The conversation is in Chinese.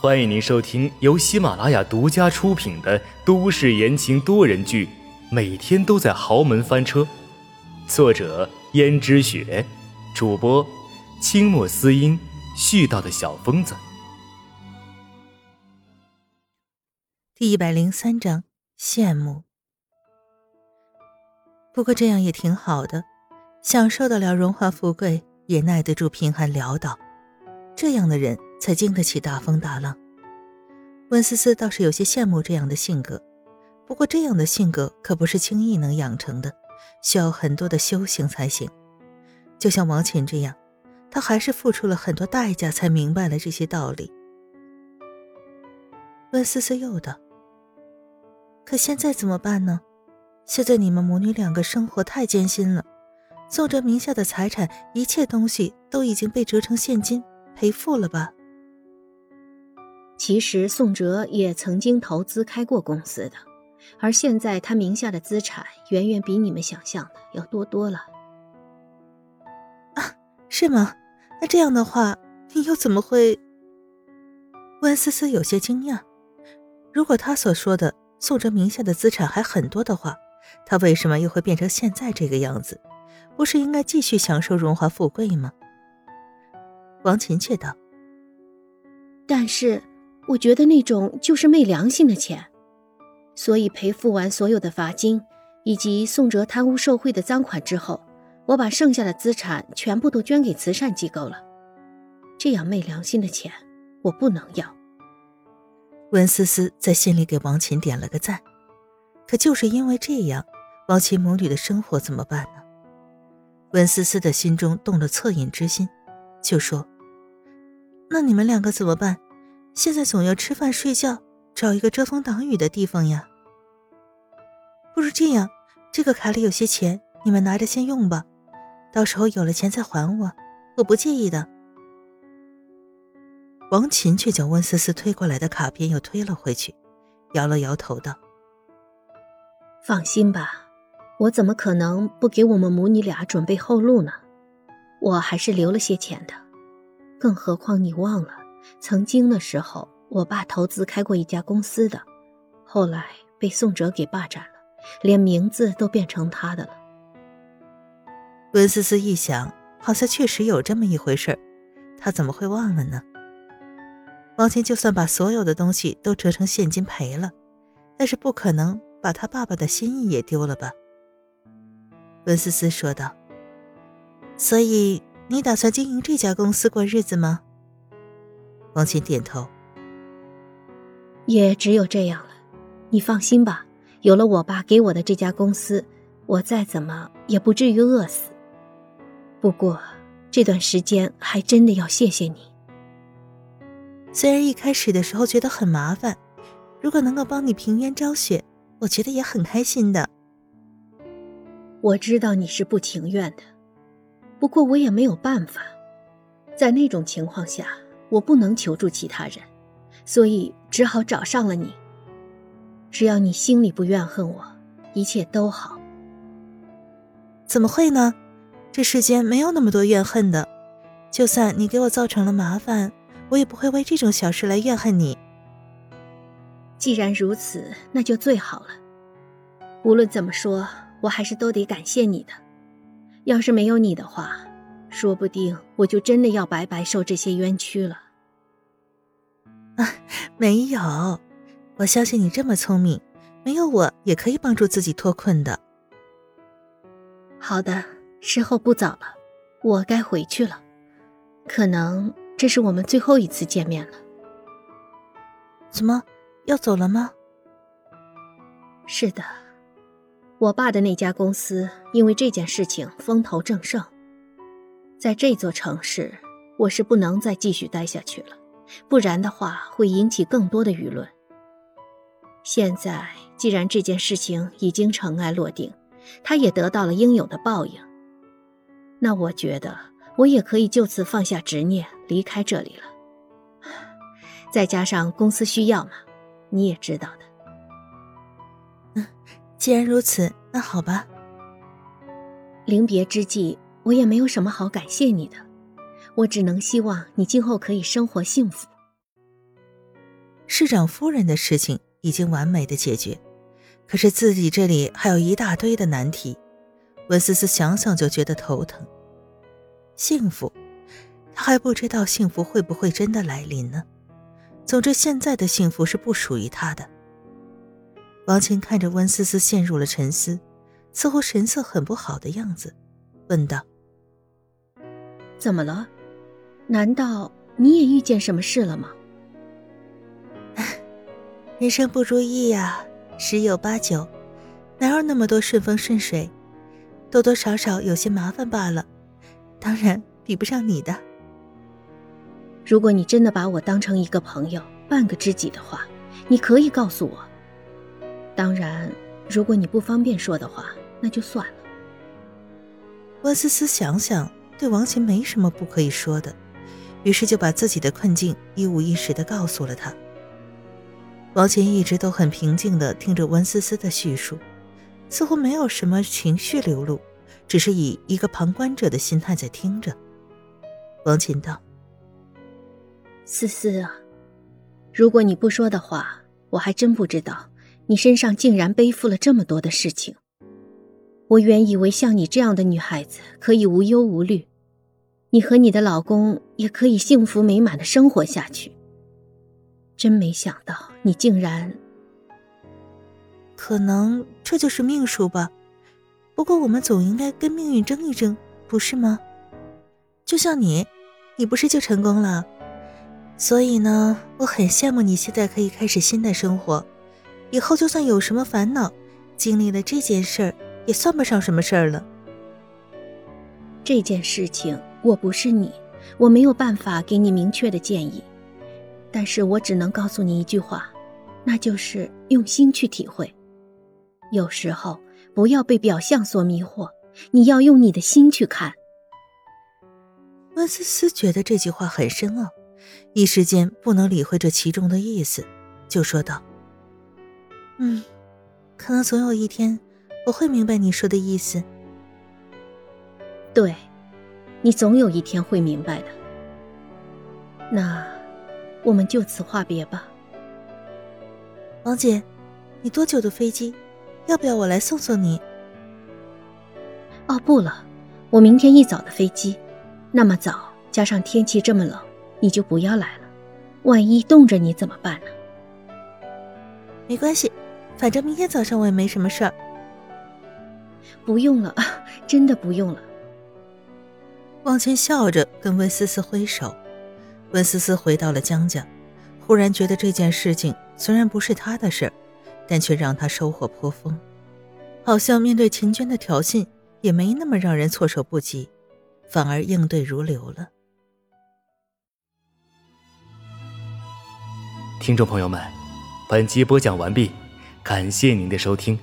欢迎您收听由喜马拉雅独家出品的都市言情多人剧《每天都在豪门翻车》，作者：胭脂雪，主播：清墨思音，絮叨的小疯子。第一百零三章，羡慕。不过这样也挺好的，享受得了荣华富贵，也耐得住贫寒潦倒，这样的人。才经得起大风大浪。温思思倒是有些羡慕这样的性格，不过这样的性格可不是轻易能养成的，需要很多的修行才行。就像王琴这样，她还是付出了很多代价才明白了这些道理。温思思又道：“可现在怎么办呢？现在你们母女两个生活太艰辛了，宋哲名下的财产，一切东西都已经被折成现金赔付了吧？”其实宋哲也曾经投资开过公司的，而现在他名下的资产远远比你们想象的要多多了。啊，是吗？那这样的话，你又怎么会？温思思有些惊讶。如果他所说的宋哲名下的资产还很多的话，他为什么又会变成现在这个样子？不是应该继续享受荣华富贵吗？王琴却道：“但是。”我觉得那种就是昧良心的钱，所以赔付完所有的罚金以及宋哲贪污受贿的赃款之后，我把剩下的资产全部都捐给慈善机构了。这样昧良心的钱，我不能要。温思思在心里给王琴点了个赞，可就是因为这样，王琴母女的生活怎么办呢？温思思的心中动了恻隐之心，就说：“那你们两个怎么办？”现在总要吃饭睡觉，找一个遮风挡雨的地方呀。不如这样，这个卡里有些钱，你们拿着先用吧，到时候有了钱再还我，我不介意的。王琴却将温思思推过来的卡片又推了回去，摇了摇头道：“放心吧，我怎么可能不给我们母女俩准备后路呢？我还是留了些钱的，更何况你忘了。”曾经的时候，我爸投资开过一家公司的，后来被宋哲给霸占了，连名字都变成他的了。温思思一想，好像确实有这么一回事儿，他怎么会忘了呢？王琴就算把所有的东西都折成现金赔了，但是不可能把他爸爸的心意也丢了吧？温思思说道：“所以你打算经营这家公司过日子吗？”王琴点头，也只有这样了。你放心吧，有了我爸给我的这家公司，我再怎么也不至于饿死。不过这段时间还真的要谢谢你。虽然一开始的时候觉得很麻烦，如果能够帮你平冤昭雪，我觉得也很开心的。我知道你是不情愿的，不过我也没有办法，在那种情况下。我不能求助其他人，所以只好找上了你。只要你心里不怨恨我，一切都好。怎么会呢？这世间没有那么多怨恨的。就算你给我造成了麻烦，我也不会为这种小事来怨恨你。既然如此，那就最好了。无论怎么说，我还是都得感谢你的。要是没有你的话，说不定我就真的要白白受这些冤屈了。啊，没有，我相信你这么聪明，没有我也可以帮助自己脱困的。好的，时候不早了，我该回去了。可能这是我们最后一次见面了。怎么要走了吗？是的，我爸的那家公司因为这件事情风头正盛，在这座城市，我是不能再继续待下去了。不然的话，会引起更多的舆论。现在既然这件事情已经尘埃落定，他也得到了应有的报应，那我觉得我也可以就此放下执念，离开这里了。再加上公司需要嘛，你也知道的。嗯，既然如此，那好吧。临别之际，我也没有什么好感谢你的。我只能希望你今后可以生活幸福。市长夫人的事情已经完美的解决，可是自己这里还有一大堆的难题。温思思想想就觉得头疼。幸福，他还不知道幸福会不会真的来临呢。总之，现在的幸福是不属于他的。王琴看着温思思陷入了沉思，似乎神色很不好的样子，问道：“怎么了？难道你也遇见什么事了吗？” 人生不如意呀，十有八九，哪有那么多顺风顺水？多多少少有些麻烦罢了，当然比不上你的。如果你真的把我当成一个朋友、半个知己的话，你可以告诉我。当然，如果你不方便说的话，那就算了。温思思想想，对王琴没什么不可以说的，于是就把自己的困境一五一十的告诉了他。王琴一直都很平静的听着温思思的叙述。似乎没有什么情绪流露，只是以一个旁观者的心态在听着。王琴道：“思思啊，如果你不说的话，我还真不知道你身上竟然背负了这么多的事情。我原以为像你这样的女孩子可以无忧无虑，你和你的老公也可以幸福美满的生活下去。真没想到你竟然……”可能这就是命数吧，不过我们总应该跟命运争一争，不是吗？就像你，你不是就成功了？所以呢，我很羡慕你现在可以开始新的生活，以后就算有什么烦恼，经历了这件事儿，也算不上什么事儿了。这件事情我不是你，我没有办法给你明确的建议，但是我只能告诉你一句话，那就是用心去体会。有时候不要被表象所迷惑，你要用你的心去看。温思思觉得这句话很深奥，一时间不能理会这其中的意思，就说道：“嗯，可能总有一天我会明白你说的意思。对，你总有一天会明白的。那，我们就此话别吧。王姐，你多久的飞机？”要不要我来送送你？哦，不了，我明天一早的飞机。那么早，加上天气这么冷，你就不要来了。万一冻着你怎么办呢？没关系，反正明天早上我也没什么事儿。不用了，真的不用了。望清笑着跟温思思挥手。温思思回到了江家，忽然觉得这件事情虽然不是他的事儿。但却让他收获颇丰，好像面对秦娟的挑衅也没那么让人措手不及，反而应对如流了。听众朋友们，本集播讲完毕，感谢您的收听。